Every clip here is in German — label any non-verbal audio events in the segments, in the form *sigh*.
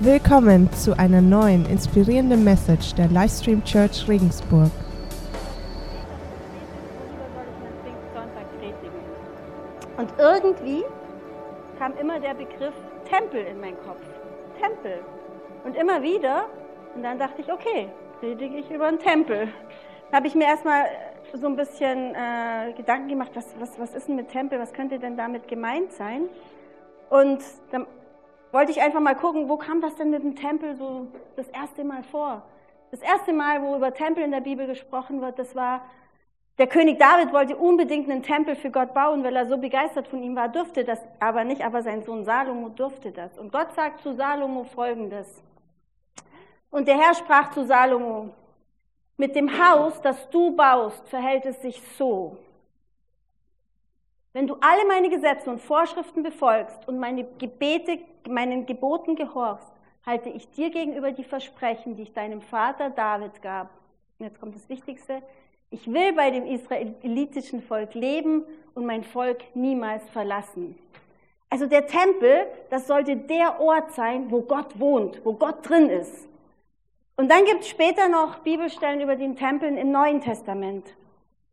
Willkommen zu einer neuen inspirierenden Message der Livestream Church Regensburg. Und irgendwie kam immer der Begriff Tempel in meinen Kopf. Tempel. Und immer wieder. Und dann dachte ich, okay, predige ich über einen Tempel. Da habe ich mir erstmal so ein bisschen äh, Gedanken gemacht, was, was, was ist denn mit Tempel, was könnte denn damit gemeint sein? Und dann wollte ich einfach mal gucken, wo kam das denn mit dem Tempel so das erste Mal vor? Das erste Mal, wo über Tempel in der Bibel gesprochen wird, das war, der König David wollte unbedingt einen Tempel für Gott bauen, weil er so begeistert von ihm war, durfte das aber nicht, aber sein Sohn Salomo durfte das. Und Gott sagt zu Salomo folgendes. Und der Herr sprach zu Salomo, mit dem Haus, das du baust, verhält es sich so. Wenn du alle meine Gesetze und Vorschriften befolgst und meine Gebete, meinen Geboten gehorchst, halte ich dir gegenüber die Versprechen, die ich deinem Vater David gab. Und jetzt kommt das Wichtigste. Ich will bei dem israelitischen Volk leben und mein Volk niemals verlassen. Also der Tempel, das sollte der Ort sein, wo Gott wohnt, wo Gott drin ist. Und dann gibt es später noch Bibelstellen über den Tempel im Neuen Testament.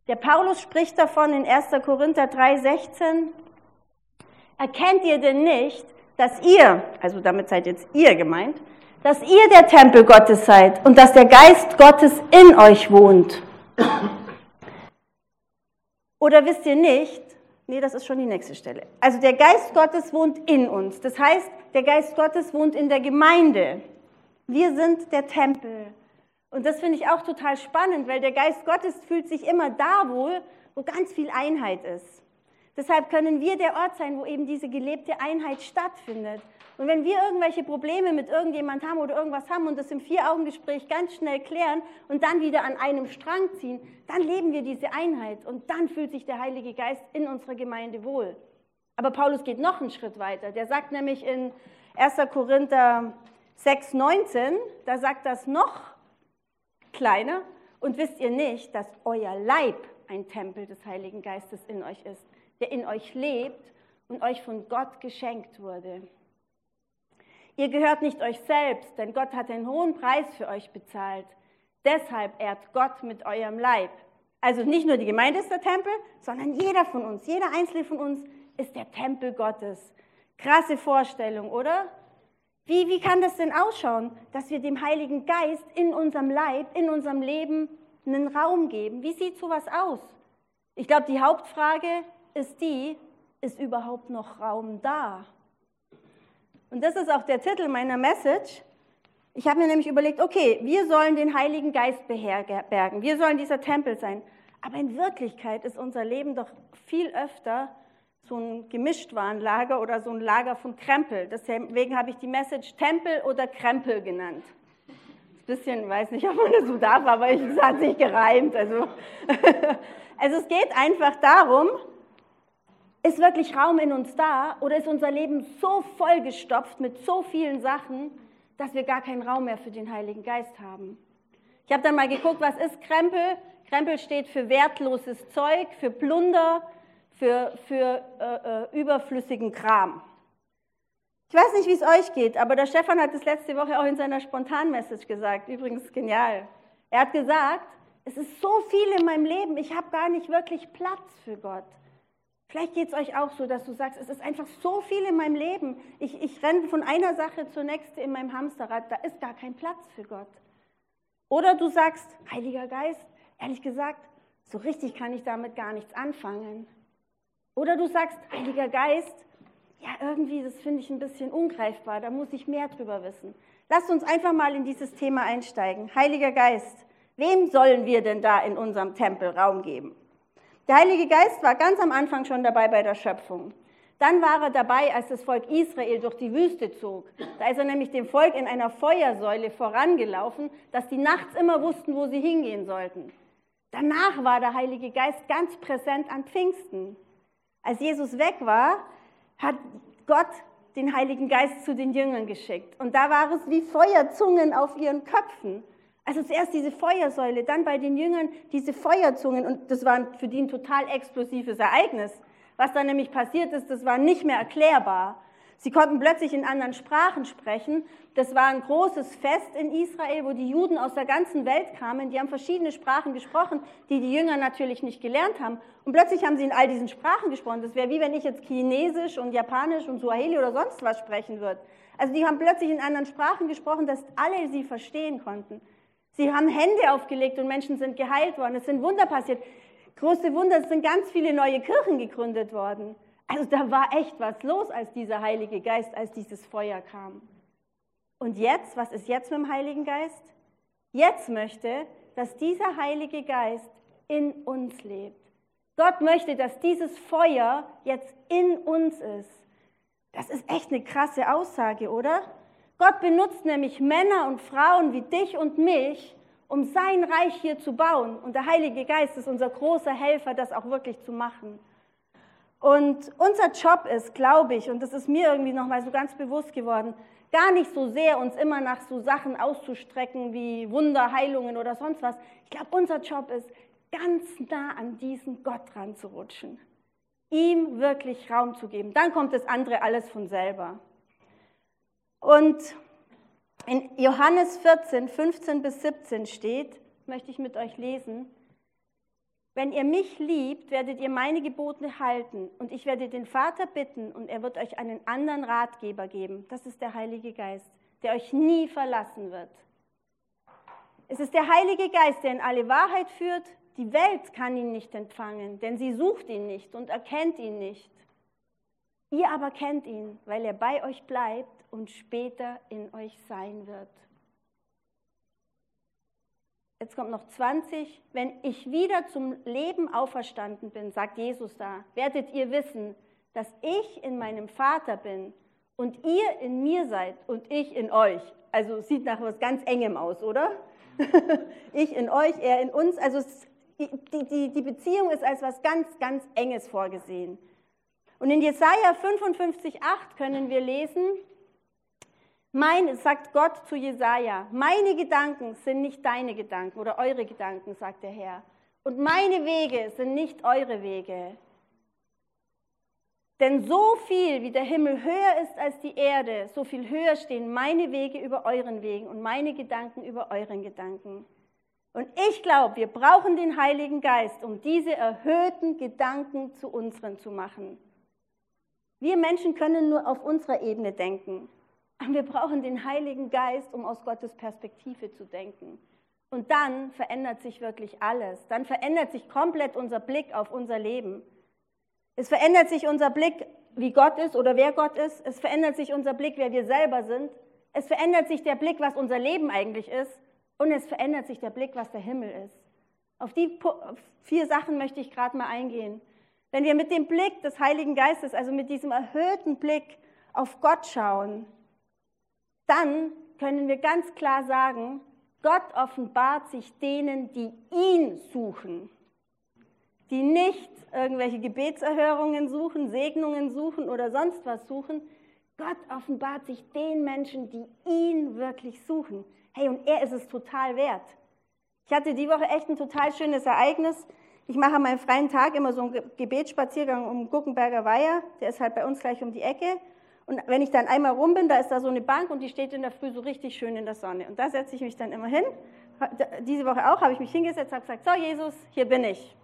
Der Paulus spricht davon in 1. Korinther 3,16. Erkennt ihr denn nicht, dass ihr, also damit seid jetzt ihr gemeint, dass ihr der Tempel Gottes seid und dass der Geist Gottes in euch wohnt? Oder wisst ihr nicht, nee, das ist schon die nächste Stelle. Also der Geist Gottes wohnt in uns. Das heißt, der Geist Gottes wohnt in der Gemeinde. Wir sind der Tempel. Und das finde ich auch total spannend, weil der Geist Gottes fühlt sich immer da wohl, wo ganz viel Einheit ist. Deshalb können wir der Ort sein, wo eben diese gelebte Einheit stattfindet. Und wenn wir irgendwelche Probleme mit irgendjemand haben oder irgendwas haben und das im Vier-Augen-Gespräch ganz schnell klären und dann wieder an einem Strang ziehen, dann leben wir diese Einheit und dann fühlt sich der Heilige Geist in unserer Gemeinde wohl. Aber Paulus geht noch einen Schritt weiter. Der sagt nämlich in 1. Korinther 6, 19, da sagt das noch kleiner. Und wisst ihr nicht, dass euer Leib ein Tempel des Heiligen Geistes in euch ist, der in euch lebt und euch von Gott geschenkt wurde? Ihr gehört nicht euch selbst, denn Gott hat einen hohen Preis für euch bezahlt. Deshalb ehrt Gott mit eurem Leib. Also nicht nur die Gemeinde ist der Tempel, sondern jeder von uns, jeder einzelne von uns ist der Tempel Gottes. Krasse Vorstellung, oder? Wie, wie kann das denn ausschauen, dass wir dem Heiligen Geist in unserem Leib, in unserem Leben einen Raum geben? Wie sieht sowas aus? Ich glaube, die Hauptfrage ist die, ist überhaupt noch Raum da? Und das ist auch der Titel meiner Message. Ich habe mir nämlich überlegt, okay, wir sollen den Heiligen Geist beherbergen, wir sollen dieser Tempel sein. Aber in Wirklichkeit ist unser Leben doch viel öfter so ein Gemischtwarenlager oder so ein Lager von Krempel. Deswegen habe ich die Message Tempel oder Krempel genannt. Ein bisschen, weiß nicht, ob man das so darf, aber es hat sich gereimt. Also. *laughs* also es geht einfach darum, ist wirklich Raum in uns da oder ist unser Leben so vollgestopft mit so vielen Sachen, dass wir gar keinen Raum mehr für den Heiligen Geist haben? Ich habe dann mal geguckt, was ist Krempel? Krempel steht für wertloses Zeug, für Plunder, für, für äh, äh, überflüssigen Kram. Ich weiß nicht, wie es euch geht, aber der Stefan hat es letzte Woche auch in seiner Spontan-Message gesagt. Übrigens genial. Er hat gesagt, es ist so viel in meinem Leben, ich habe gar nicht wirklich Platz für Gott. Vielleicht geht es euch auch so, dass du sagst, es ist einfach so viel in meinem Leben. Ich, ich renne von einer Sache zur nächsten in meinem Hamsterrad, da ist gar kein Platz für Gott. Oder du sagst, Heiliger Geist, ehrlich gesagt, so richtig kann ich damit gar nichts anfangen. Oder du sagst, Heiliger Geist, ja, irgendwie, das finde ich ein bisschen ungreifbar, da muss ich mehr drüber wissen. Lasst uns einfach mal in dieses Thema einsteigen. Heiliger Geist, wem sollen wir denn da in unserem Tempel Raum geben? Der Heilige Geist war ganz am Anfang schon dabei bei der Schöpfung. Dann war er dabei, als das Volk Israel durch die Wüste zog. Da ist er nämlich dem Volk in einer Feuersäule vorangelaufen, dass die nachts immer wussten, wo sie hingehen sollten. Danach war der Heilige Geist ganz präsent an Pfingsten. Als Jesus weg war, hat Gott den Heiligen Geist zu den Jüngern geschickt. Und da war es wie Feuerzungen auf ihren Köpfen. Also zuerst diese Feuersäule, dann bei den Jüngern diese Feuerzungen. Und das war für die ein total explosives Ereignis. Was da nämlich passiert ist, das war nicht mehr erklärbar. Sie konnten plötzlich in anderen Sprachen sprechen. Das war ein großes Fest in Israel, wo die Juden aus der ganzen Welt kamen. Die haben verschiedene Sprachen gesprochen, die die Jünger natürlich nicht gelernt haben. Und plötzlich haben sie in all diesen Sprachen gesprochen. Das wäre wie wenn ich jetzt Chinesisch und Japanisch und Swahili oder sonst was sprechen würde. Also die haben plötzlich in anderen Sprachen gesprochen, dass alle sie verstehen konnten. Sie haben Hände aufgelegt und Menschen sind geheilt worden. Es sind Wunder passiert. Große Wunder, es sind ganz viele neue Kirchen gegründet worden. Also da war echt was los, als dieser Heilige Geist, als dieses Feuer kam. Und jetzt, was ist jetzt mit dem Heiligen Geist? Jetzt möchte, dass dieser Heilige Geist in uns lebt. Gott möchte, dass dieses Feuer jetzt in uns ist. Das ist echt eine krasse Aussage, oder? Gott benutzt nämlich Männer und Frauen wie dich und mich, um sein Reich hier zu bauen. Und der Heilige Geist ist unser großer Helfer, das auch wirklich zu machen. Und unser Job ist, glaube ich, und das ist mir irgendwie nochmal so ganz bewusst geworden, gar nicht so sehr uns immer nach so Sachen auszustrecken wie Wunder, Heilungen oder sonst was. Ich glaube, unser Job ist, ganz nah an diesen Gott ranzurutschen, ihm wirklich Raum zu geben. Dann kommt das andere alles von selber. Und in Johannes 14, 15 bis 17 steht, möchte ich mit euch lesen, wenn ihr mich liebt, werdet ihr meine Gebote halten und ich werde den Vater bitten und er wird euch einen anderen Ratgeber geben. Das ist der Heilige Geist, der euch nie verlassen wird. Es ist der Heilige Geist, der in alle Wahrheit führt. Die Welt kann ihn nicht empfangen, denn sie sucht ihn nicht und erkennt ihn nicht. Ihr aber kennt ihn, weil er bei euch bleibt und später in euch sein wird jetzt kommt noch 20, wenn ich wieder zum Leben auferstanden bin, sagt Jesus da, werdet ihr wissen, dass ich in meinem Vater bin und ihr in mir seid und ich in euch. Also sieht nach was ganz Engem aus, oder? *laughs* ich in euch, er in uns. Also die, die, die Beziehung ist als was ganz, ganz Enges vorgesehen. Und in Jesaja 55,8 können wir lesen, mein, sagt Gott zu Jesaja, meine Gedanken sind nicht deine Gedanken oder eure Gedanken, sagt der Herr. Und meine Wege sind nicht eure Wege. Denn so viel wie der Himmel höher ist als die Erde, so viel höher stehen meine Wege über euren Wegen und meine Gedanken über euren Gedanken. Und ich glaube, wir brauchen den Heiligen Geist, um diese erhöhten Gedanken zu unseren zu machen. Wir Menschen können nur auf unserer Ebene denken. Wir brauchen den Heiligen Geist, um aus Gottes Perspektive zu denken. Und dann verändert sich wirklich alles. Dann verändert sich komplett unser Blick auf unser Leben. Es verändert sich unser Blick, wie Gott ist oder wer Gott ist. Es verändert sich unser Blick, wer wir selber sind. Es verändert sich der Blick, was unser Leben eigentlich ist. Und es verändert sich der Blick, was der Himmel ist. Auf die vier Sachen möchte ich gerade mal eingehen. Wenn wir mit dem Blick des Heiligen Geistes, also mit diesem erhöhten Blick auf Gott schauen, dann können wir ganz klar sagen, Gott offenbart sich denen, die ihn suchen, die nicht irgendwelche Gebetserhörungen suchen, Segnungen suchen oder sonst was suchen. Gott offenbart sich den Menschen, die ihn wirklich suchen. Hey, und er ist es total wert. Ich hatte die Woche echt ein total schönes Ereignis. Ich mache an meinem freien Tag immer so einen Gebetsspaziergang um Guckenberger Weiher. Der ist halt bei uns gleich um die Ecke. Und wenn ich dann einmal rum bin, da ist da so eine Bank und die steht in der Früh so richtig schön in der Sonne. Und da setze ich mich dann immer hin. Diese Woche auch habe ich mich hingesetzt, habe gesagt, so Jesus, hier bin ich.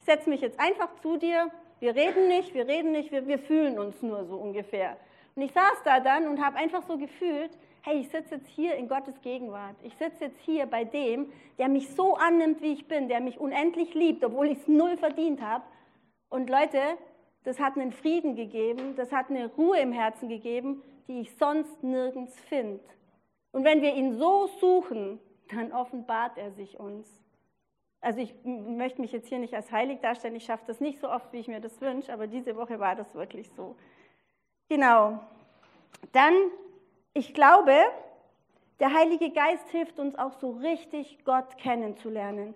Ich setze mich jetzt einfach zu dir. Wir reden nicht, wir reden nicht, wir, wir fühlen uns nur so ungefähr. Und ich saß da dann und habe einfach so gefühlt, hey, ich sitze jetzt hier in Gottes Gegenwart. Ich sitze jetzt hier bei dem, der mich so annimmt, wie ich bin, der mich unendlich liebt, obwohl ich es null verdient habe. Und Leute, das hat einen Frieden gegeben, das hat eine Ruhe im Herzen gegeben, die ich sonst nirgends finde. Und wenn wir ihn so suchen, dann offenbart er sich uns. Also ich möchte mich jetzt hier nicht als heilig darstellen, ich schaffe das nicht so oft, wie ich mir das wünsche, aber diese Woche war das wirklich so. Genau. Dann, ich glaube, der Heilige Geist hilft uns auch so richtig, Gott kennenzulernen.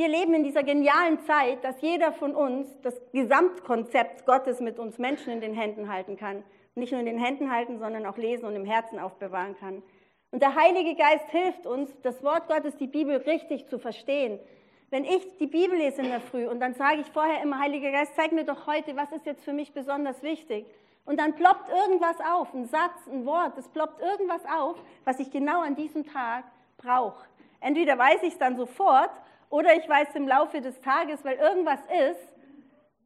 Wir leben in dieser genialen Zeit, dass jeder von uns das Gesamtkonzept Gottes mit uns Menschen in den Händen halten kann. nicht nur in den Händen halten, sondern auch lesen und im Herzen aufbewahren kann. Und der Heilige Geist hilft uns, das Wort Gottes, die Bibel richtig zu verstehen. Wenn ich die Bibel lese in der Früh und dann sage ich vorher immer, Heiliger Geist, zeig mir doch heute, was ist jetzt für mich besonders wichtig. Und dann ploppt irgendwas auf, ein Satz, ein Wort, es ploppt irgendwas auf, was ich genau an diesem Tag brauche. Entweder weiß ich es dann sofort oder ich weiß im Laufe des Tages, weil irgendwas ist,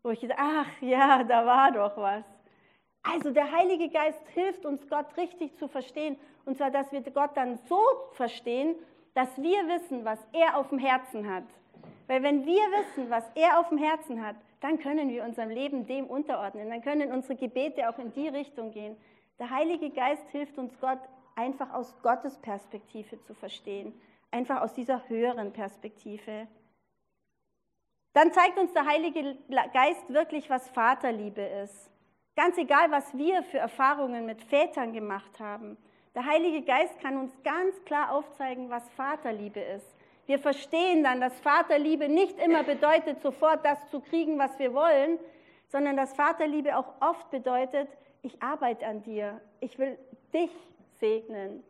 wo ich sage, ach ja, da war doch was. Also der Heilige Geist hilft uns, Gott richtig zu verstehen. Und zwar, dass wir Gott dann so verstehen, dass wir wissen, was er auf dem Herzen hat. Weil wenn wir wissen, was er auf dem Herzen hat, dann können wir unserem Leben dem unterordnen. Dann können unsere Gebete auch in die Richtung gehen. Der Heilige Geist hilft uns, Gott einfach aus Gottes Perspektive zu verstehen. Einfach aus dieser höheren Perspektive. Dann zeigt uns der Heilige Geist wirklich, was Vaterliebe ist. Ganz egal, was wir für Erfahrungen mit Vätern gemacht haben. Der Heilige Geist kann uns ganz klar aufzeigen, was Vaterliebe ist. Wir verstehen dann, dass Vaterliebe nicht immer bedeutet, sofort das zu kriegen, was wir wollen, sondern dass Vaterliebe auch oft bedeutet, ich arbeite an dir, ich will dich segnen.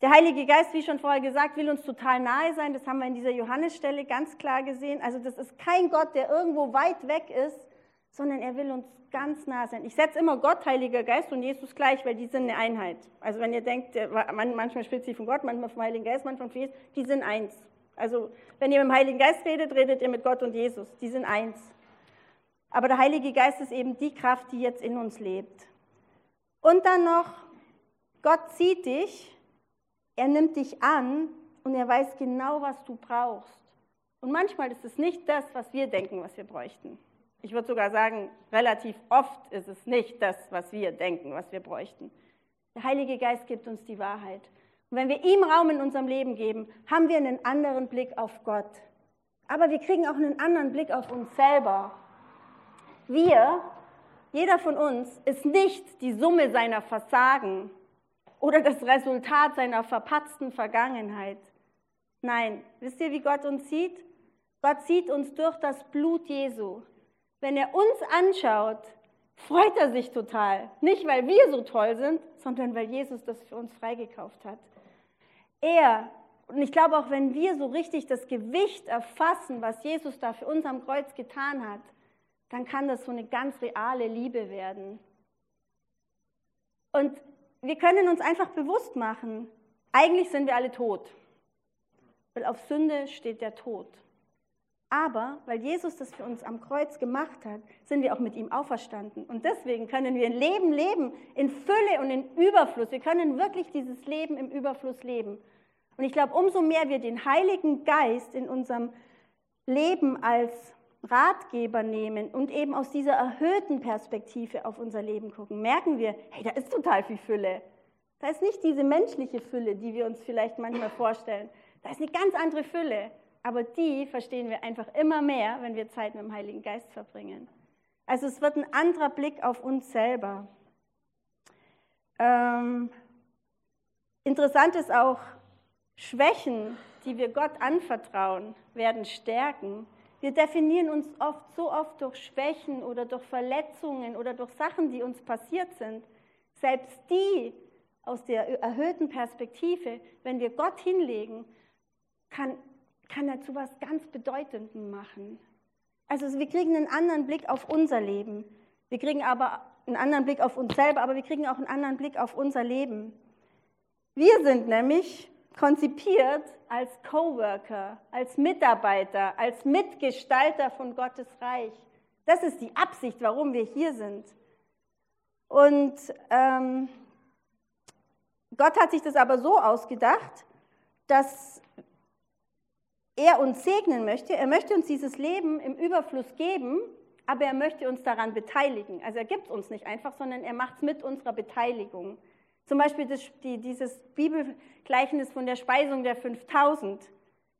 Der Heilige Geist, wie schon vorher gesagt, will uns total nahe sein. Das haben wir in dieser Johannesstelle ganz klar gesehen. Also das ist kein Gott, der irgendwo weit weg ist, sondern er will uns ganz nah sein. Ich setze immer Gott, Heiliger Geist und Jesus gleich, weil die sind eine Einheit. Also wenn ihr denkt, manchmal spricht sie von Gott, manchmal vom Heiligen Geist, manchmal von Jesus, die sind eins. Also wenn ihr mit dem Heiligen Geist redet, redet ihr mit Gott und Jesus. Die sind eins. Aber der Heilige Geist ist eben die Kraft, die jetzt in uns lebt. Und dann noch, Gott sieht dich, er nimmt dich an und er weiß genau, was du brauchst. Und manchmal ist es nicht das, was wir denken, was wir bräuchten. Ich würde sogar sagen, relativ oft ist es nicht das, was wir denken, was wir bräuchten. Der Heilige Geist gibt uns die Wahrheit. Und wenn wir ihm Raum in unserem Leben geben, haben wir einen anderen Blick auf Gott. Aber wir kriegen auch einen anderen Blick auf uns selber. Wir, jeder von uns, ist nicht die Summe seiner Versagen oder das Resultat seiner verpatzten Vergangenheit. Nein, wisst ihr, wie Gott uns sieht? Gott sieht uns durch das Blut Jesu. Wenn er uns anschaut, freut er sich total. Nicht, weil wir so toll sind, sondern weil Jesus das für uns freigekauft hat. Er, und ich glaube auch, wenn wir so richtig das Gewicht erfassen, was Jesus da für uns am Kreuz getan hat, dann kann das so eine ganz reale Liebe werden. Und wir können uns einfach bewusst machen, eigentlich sind wir alle tot. Weil auf Sünde steht der Tod. Aber weil Jesus das für uns am Kreuz gemacht hat, sind wir auch mit ihm auferstanden. Und deswegen können wir ein Leben leben in Fülle und in Überfluss. Wir können wirklich dieses Leben im Überfluss leben. Und ich glaube, umso mehr wir den Heiligen Geist in unserem Leben als Ratgeber nehmen und eben aus dieser erhöhten Perspektive auf unser Leben gucken, merken wir, hey, da ist total viel Fülle. Da ist nicht diese menschliche Fülle, die wir uns vielleicht manchmal vorstellen. Da ist eine ganz andere Fülle aber die verstehen wir einfach immer mehr, wenn wir Zeit mit dem Heiligen Geist verbringen. Also es wird ein anderer Blick auf uns selber. Ähm, interessant ist auch, Schwächen, die wir Gott anvertrauen, werden stärken. Wir definieren uns oft so oft durch Schwächen oder durch Verletzungen oder durch Sachen, die uns passiert sind. Selbst die aus der erhöhten Perspektive, wenn wir Gott hinlegen, kann kann er zu was ganz Bedeutendem machen. Also wir kriegen einen anderen Blick auf unser Leben. Wir kriegen aber einen anderen Blick auf uns selber, aber wir kriegen auch einen anderen Blick auf unser Leben. Wir sind nämlich konzipiert als Coworker, als Mitarbeiter, als Mitgestalter von Gottes Reich. Das ist die Absicht, warum wir hier sind. Und ähm, Gott hat sich das aber so ausgedacht, dass er uns segnen möchte. Er möchte uns dieses Leben im Überfluss geben, aber er möchte uns daran beteiligen. Also er gibt uns nicht einfach, sondern er macht es mit unserer Beteiligung. Zum Beispiel das, die, dieses Bibelgleichnis von der Speisung der 5000.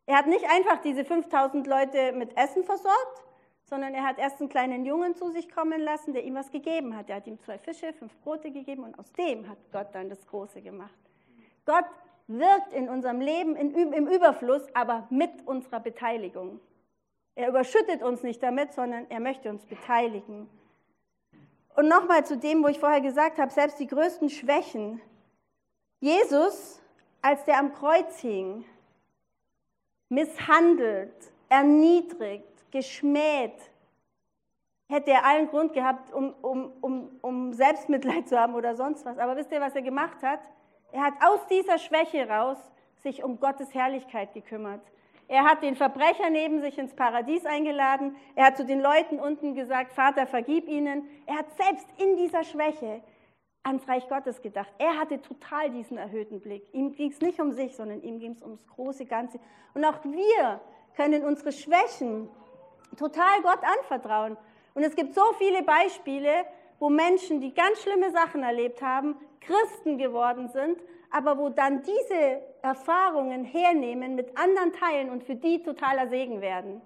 Er hat nicht einfach diese 5000 Leute mit Essen versorgt, sondern er hat erst einen kleinen Jungen zu sich kommen lassen, der ihm was gegeben hat. Er hat ihm zwei Fische, fünf Brote gegeben und aus dem hat Gott dann das Große gemacht. Gott wirkt in unserem Leben im Überfluss, aber mit unserer Beteiligung. Er überschüttet uns nicht damit, sondern er möchte uns beteiligen. Und nochmal zu dem, wo ich vorher gesagt habe, selbst die größten Schwächen. Jesus, als der am Kreuz hing, misshandelt, erniedrigt, geschmäht, hätte er allen Grund gehabt, um, um, um, um Selbstmitleid zu haben oder sonst was. Aber wisst ihr, was er gemacht hat? Er hat aus dieser Schwäche raus sich um Gottes Herrlichkeit gekümmert. Er hat den Verbrecher neben sich ins Paradies eingeladen. Er hat zu den Leuten unten gesagt, Vater, vergib ihnen. Er hat selbst in dieser Schwäche ans Reich Gottes gedacht. Er hatte total diesen erhöhten Blick. Ihm ging es nicht um sich, sondern ihm ging es ums große Ganze. Und auch wir können unsere Schwächen total Gott anvertrauen. Und es gibt so viele Beispiele, wo Menschen, die ganz schlimme Sachen erlebt haben, Christen geworden sind, aber wo dann diese Erfahrungen hernehmen, mit anderen teilen und für die totaler Segen werden.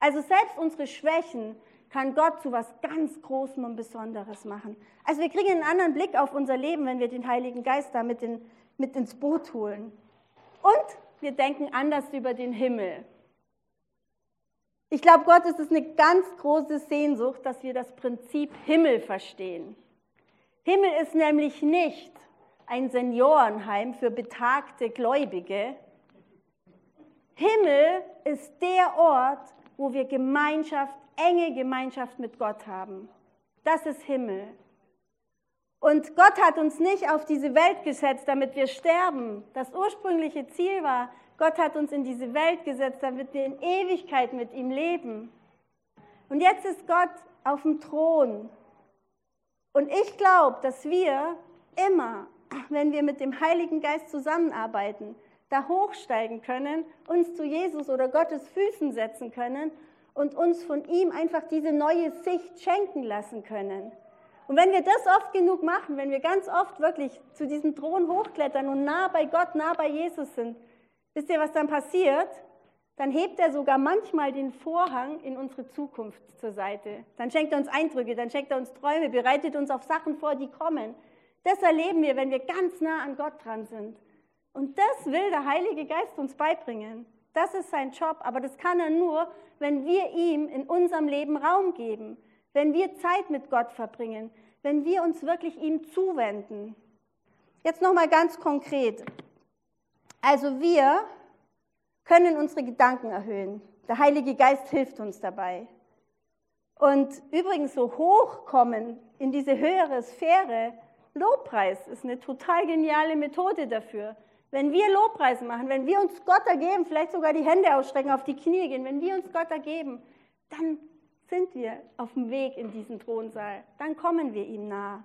Also selbst unsere Schwächen kann Gott zu was ganz Großem und Besonderes machen. Also wir kriegen einen anderen Blick auf unser Leben, wenn wir den Heiligen Geist da mit, in, mit ins Boot holen. Und wir denken anders über den Himmel. Ich glaube, Gott ist es eine ganz große Sehnsucht, dass wir das Prinzip Himmel verstehen. Himmel ist nämlich nicht ein Seniorenheim für betagte Gläubige. Himmel ist der Ort, wo wir Gemeinschaft, enge Gemeinschaft mit Gott haben. Das ist Himmel. Und Gott hat uns nicht auf diese Welt gesetzt, damit wir sterben. Das ursprüngliche Ziel war, Gott hat uns in diese Welt gesetzt, damit wir in Ewigkeit mit ihm leben. Und jetzt ist Gott auf dem Thron. Und ich glaube, dass wir immer wenn wir mit dem Heiligen Geist zusammenarbeiten, da hochsteigen können, uns zu Jesus oder Gottes Füßen setzen können und uns von ihm einfach diese neue Sicht schenken lassen können. Und wenn wir das oft genug machen, wenn wir ganz oft wirklich zu diesem Thron hochklettern und nah bei Gott, nah bei Jesus sind, wisst ihr, was dann passiert? Dann hebt er sogar manchmal den Vorhang in unsere Zukunft zur Seite. Dann schenkt er uns Eindrücke, dann schenkt er uns Träume, bereitet uns auf Sachen vor, die kommen. Das erleben wir, wenn wir ganz nah an Gott dran sind. Und das will der Heilige Geist uns beibringen. Das ist sein Job, aber das kann er nur, wenn wir ihm in unserem Leben Raum geben, wenn wir Zeit mit Gott verbringen, wenn wir uns wirklich ihm zuwenden. Jetzt noch mal ganz konkret. Also wir können unsere Gedanken erhöhen. Der Heilige Geist hilft uns dabei. Und übrigens so hochkommen in diese höhere Sphäre, Lobpreis ist eine total geniale Methode dafür. Wenn wir Lobpreis machen, wenn wir uns Gott ergeben, vielleicht sogar die Hände ausstrecken, auf die Knie gehen, wenn wir uns Gott ergeben, dann sind wir auf dem Weg in diesen Thronsaal. Dann kommen wir ihm nah.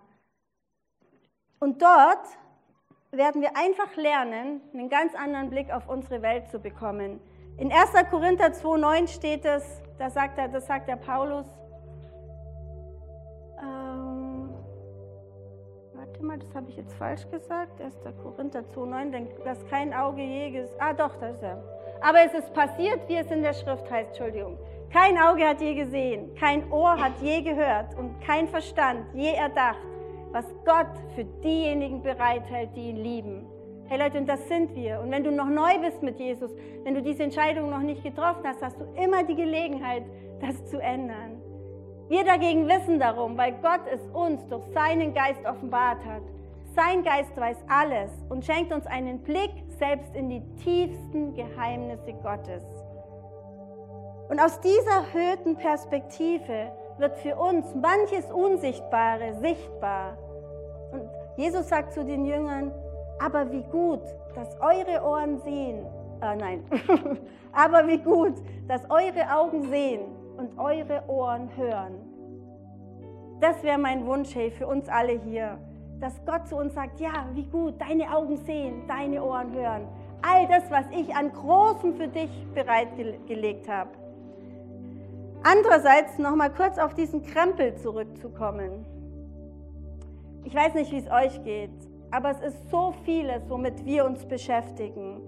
Und dort werden wir einfach lernen, einen ganz anderen Blick auf unsere Welt zu bekommen. In 1. Korinther 2,9 steht es, da sagt er, das sagt der Paulus, mal, das habe ich jetzt falsch gesagt. 1. Korinther 2,9, denn dass kein Auge je gesehen. Ah, doch, das ist er. Aber es ist passiert, wie es in der Schrift heißt, Entschuldigung. Kein Auge hat je gesehen, kein Ohr hat je gehört und kein Verstand je erdacht, was Gott für diejenigen bereithält, die ihn lieben. Hey Leute, und das sind wir. Und wenn du noch neu bist mit Jesus, wenn du diese Entscheidung noch nicht getroffen hast, hast du immer die Gelegenheit, das zu ändern. Wir dagegen wissen darum, weil Gott es uns durch seinen Geist offenbart hat. Sein Geist weiß alles und schenkt uns einen Blick selbst in die tiefsten Geheimnisse Gottes. Und aus dieser erhöhten Perspektive wird für uns manches Unsichtbare sichtbar. Und Jesus sagt zu den Jüngern, aber wie gut, dass eure Ohren sehen, äh, nein, *laughs* aber wie gut, dass eure Augen sehen und eure Ohren hören. Das wäre mein Wunsch, hey, für uns alle hier, dass Gott zu uns sagt, ja, wie gut, deine Augen sehen, deine Ohren hören. All das, was ich an Großem für dich bereitgelegt habe. Andererseits noch mal kurz auf diesen Krempel zurückzukommen. Ich weiß nicht, wie es euch geht, aber es ist so vieles, womit wir uns beschäftigen.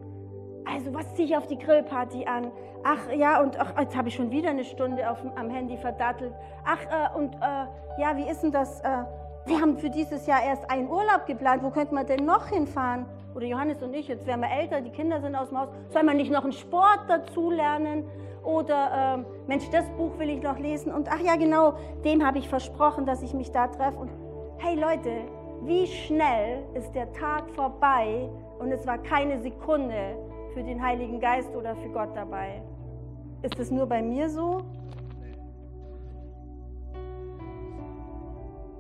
Also, was ziehe ich auf die Grillparty an? Ach ja, und ach, jetzt habe ich schon wieder eine Stunde auf, am Handy verdattelt. Ach, äh, und äh, ja, wie ist denn das? Äh, wir haben für dieses Jahr erst einen Urlaub geplant. Wo könnte man denn noch hinfahren? Oder Johannes und ich, jetzt werden wir älter, die Kinder sind aus dem Haus. Soll man nicht noch einen Sport dazu lernen? Oder, äh, Mensch, das Buch will ich noch lesen. Und ach ja, genau, dem habe ich versprochen, dass ich mich da treffe. Und hey Leute, wie schnell ist der Tag vorbei und es war keine Sekunde, für den Heiligen Geist oder für Gott dabei. Ist es nur bei mir so?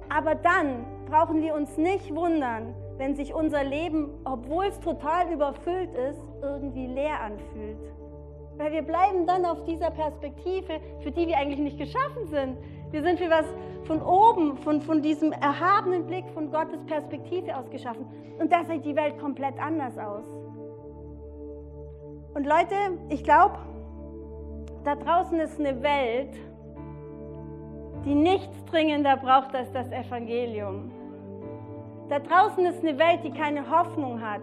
Aber dann brauchen wir uns nicht wundern, wenn sich unser Leben, obwohl es total überfüllt ist, irgendwie leer anfühlt. Weil wir bleiben dann auf dieser Perspektive, für die wir eigentlich nicht geschaffen sind. Wir sind für was von oben, von, von diesem erhabenen Blick, von Gottes Perspektive aus geschaffen. Und da sieht die Welt komplett anders aus. Und Leute, ich glaube, da draußen ist eine Welt, die nichts dringender braucht als das Evangelium. Da draußen ist eine Welt, die keine Hoffnung hat.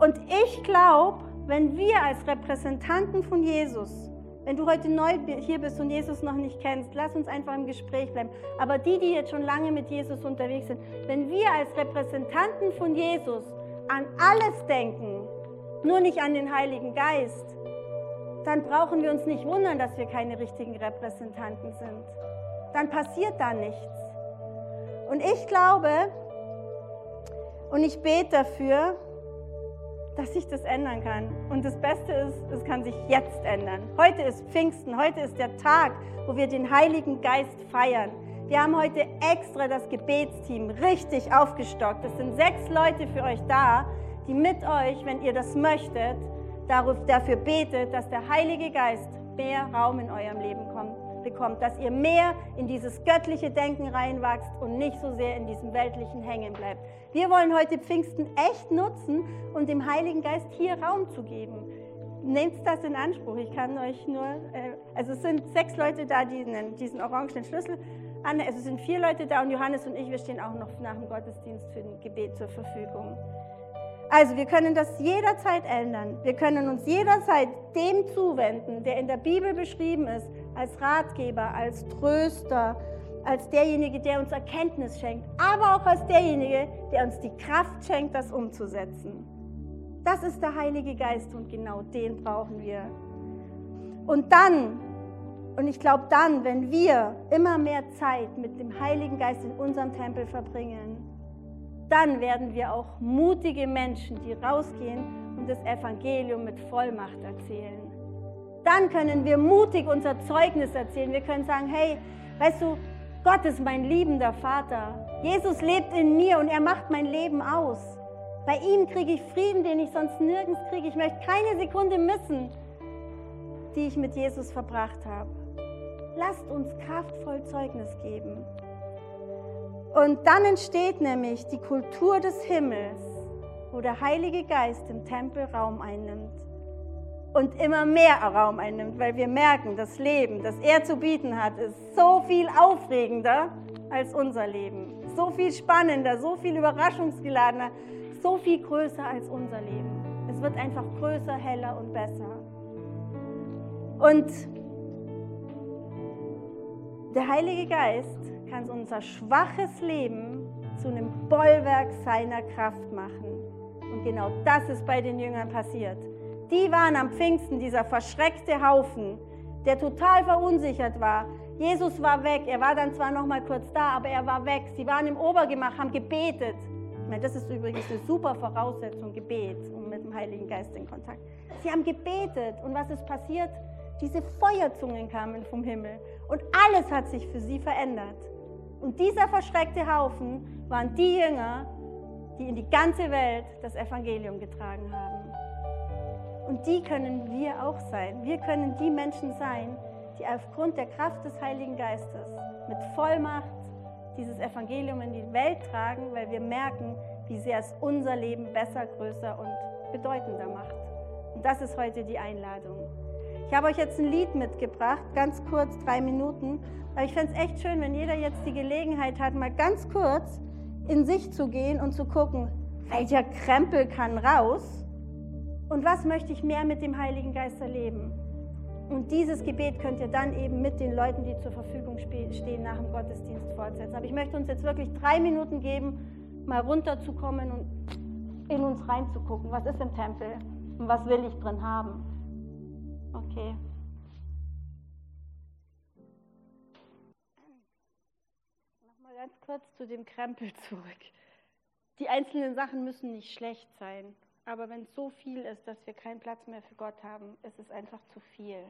Und ich glaube, wenn wir als Repräsentanten von Jesus, wenn du heute neu hier bist und Jesus noch nicht kennst, lass uns einfach im Gespräch bleiben. Aber die, die jetzt schon lange mit Jesus unterwegs sind, wenn wir als Repräsentanten von Jesus an alles denken, nur nicht an den Heiligen Geist, dann brauchen wir uns nicht wundern, dass wir keine richtigen Repräsentanten sind. Dann passiert da nichts. Und ich glaube und ich bete dafür, dass sich das ändern kann. Und das Beste ist, es kann sich jetzt ändern. Heute ist Pfingsten, heute ist der Tag, wo wir den Heiligen Geist feiern. Wir haben heute extra das Gebetsteam richtig aufgestockt. Es sind sechs Leute für euch da, die mit euch, wenn ihr das möchtet, dafür betet, dass der Heilige Geist mehr Raum in eurem Leben kommt, bekommt, dass ihr mehr in dieses göttliche Denken reinwachst und nicht so sehr in diesem weltlichen hängen bleibt. Wir wollen heute Pfingsten echt nutzen, um dem Heiligen Geist hier Raum zu geben. Nehmt das in Anspruch. Ich kann euch nur, äh, also es sind sechs Leute da, die diesen orangenen Schlüssel an, also es sind vier Leute da und Johannes und ich, wir stehen auch noch nach dem Gottesdienst für ein Gebet zur Verfügung. Also wir können das jederzeit ändern. Wir können uns jederzeit dem zuwenden, der in der Bibel beschrieben ist, als Ratgeber, als Tröster, als derjenige, der uns Erkenntnis schenkt, aber auch als derjenige, der uns die Kraft schenkt, das umzusetzen. Das ist der Heilige Geist und genau den brauchen wir. Und dann, und ich glaube dann, wenn wir immer mehr Zeit mit dem Heiligen Geist in unserem Tempel verbringen, dann werden wir auch mutige Menschen, die rausgehen und das Evangelium mit Vollmacht erzählen. Dann können wir mutig unser Zeugnis erzählen. Wir können sagen, hey, weißt du, Gott ist mein liebender Vater. Jesus lebt in mir und er macht mein Leben aus. Bei ihm kriege ich Frieden, den ich sonst nirgends kriege. Ich möchte keine Sekunde missen, die ich mit Jesus verbracht habe. Lasst uns kraftvoll Zeugnis geben. Und dann entsteht nämlich die Kultur des Himmels, wo der Heilige Geist im Tempel Raum einnimmt und immer mehr Raum einnimmt, weil wir merken, das Leben, das er zu bieten hat, ist so viel aufregender als unser Leben, so viel spannender, so viel überraschungsgeladener, so viel größer als unser Leben. Es wird einfach größer, heller und besser. Und der Heilige Geist kann unser schwaches Leben zu einem Bollwerk seiner Kraft machen. Und genau das ist bei den Jüngern passiert. Die waren am Pfingsten dieser verschreckte Haufen, der total verunsichert war. Jesus war weg. Er war dann zwar noch mal kurz da, aber er war weg. Sie waren im Obergemach, haben gebetet. Ich meine, das ist übrigens eine super Voraussetzung, Gebet, um mit dem Heiligen Geist in Kontakt. Sie haben gebetet und was ist passiert? Diese Feuerzungen kamen vom Himmel und alles hat sich für sie verändert. Und dieser verschreckte Haufen waren die Jünger, die in die ganze Welt das Evangelium getragen haben. Und die können wir auch sein. Wir können die Menschen sein, die aufgrund der Kraft des Heiligen Geistes mit Vollmacht dieses Evangelium in die Welt tragen, weil wir merken, wie sehr es unser Leben besser, größer und bedeutender macht. Und das ist heute die Einladung. Ich habe euch jetzt ein Lied mitgebracht, ganz kurz, drei Minuten. Aber ich fände es echt schön, wenn jeder jetzt die Gelegenheit hat, mal ganz kurz in sich zu gehen und zu gucken, welcher Krempel kann raus und was möchte ich mehr mit dem Heiligen Geist erleben. Und dieses Gebet könnt ihr dann eben mit den Leuten, die zur Verfügung stehen, nach dem Gottesdienst fortsetzen. Aber ich möchte uns jetzt wirklich drei Minuten geben, mal runterzukommen und in uns reinzugucken. Was ist im Tempel und was will ich drin haben? Okay. Nochmal ganz kurz zu dem Krempel zurück. Die einzelnen Sachen müssen nicht schlecht sein, aber wenn es so viel ist, dass wir keinen Platz mehr für Gott haben, ist es einfach zu viel.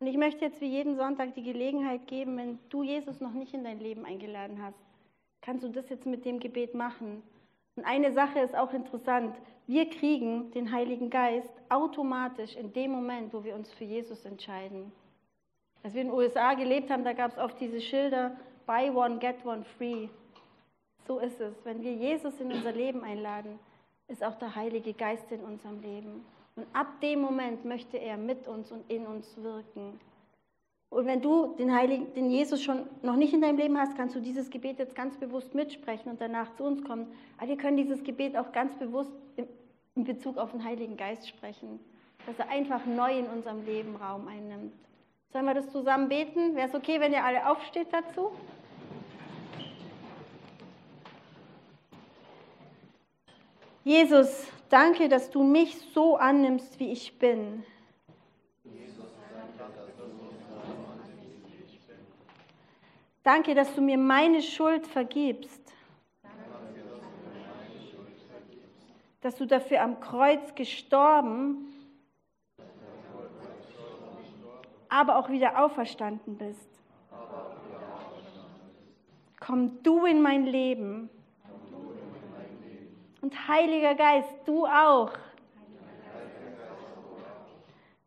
Und ich möchte jetzt wie jeden Sonntag die Gelegenheit geben, wenn du Jesus noch nicht in dein Leben eingeladen hast, kannst du das jetzt mit dem Gebet machen. Und eine Sache ist auch interessant. Wir kriegen den Heiligen Geist automatisch in dem Moment, wo wir uns für Jesus entscheiden. Als wir in den USA gelebt haben, da gab es oft diese Schilder, Buy one, get one free. So ist es. Wenn wir Jesus in unser Leben einladen, ist auch der Heilige Geist in unserem Leben. Und ab dem Moment möchte er mit uns und in uns wirken. Und wenn du den, Heiligen, den Jesus schon noch nicht in deinem Leben hast, kannst du dieses Gebet jetzt ganz bewusst mitsprechen und danach zu uns kommen. Aber wir können dieses Gebet auch ganz bewusst in Bezug auf den Heiligen Geist sprechen, dass er einfach neu in unserem Leben Raum einnimmt. Sollen wir das zusammen beten? Wäre es okay, wenn ihr alle aufsteht dazu? Jesus, danke, dass du mich so annimmst, wie ich bin. Danke, dass du mir meine Schuld vergibst. Dass du dafür am Kreuz gestorben, aber auch wieder auferstanden bist. Komm du in mein Leben. Und Heiliger Geist, du auch.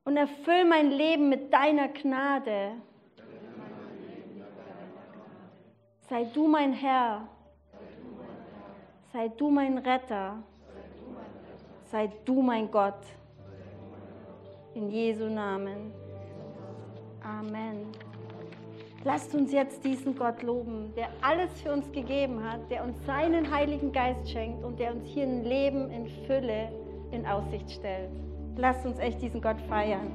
Und erfüll mein Leben mit deiner Gnade. Sei du mein Herr. Sei du mein Retter. Sei du mein Gott. In Jesu Namen. Amen. Lasst uns jetzt diesen Gott loben, der alles für uns gegeben hat, der uns seinen Heiligen Geist schenkt und der uns hier ein Leben in Fülle in Aussicht stellt. Lasst uns echt diesen Gott feiern.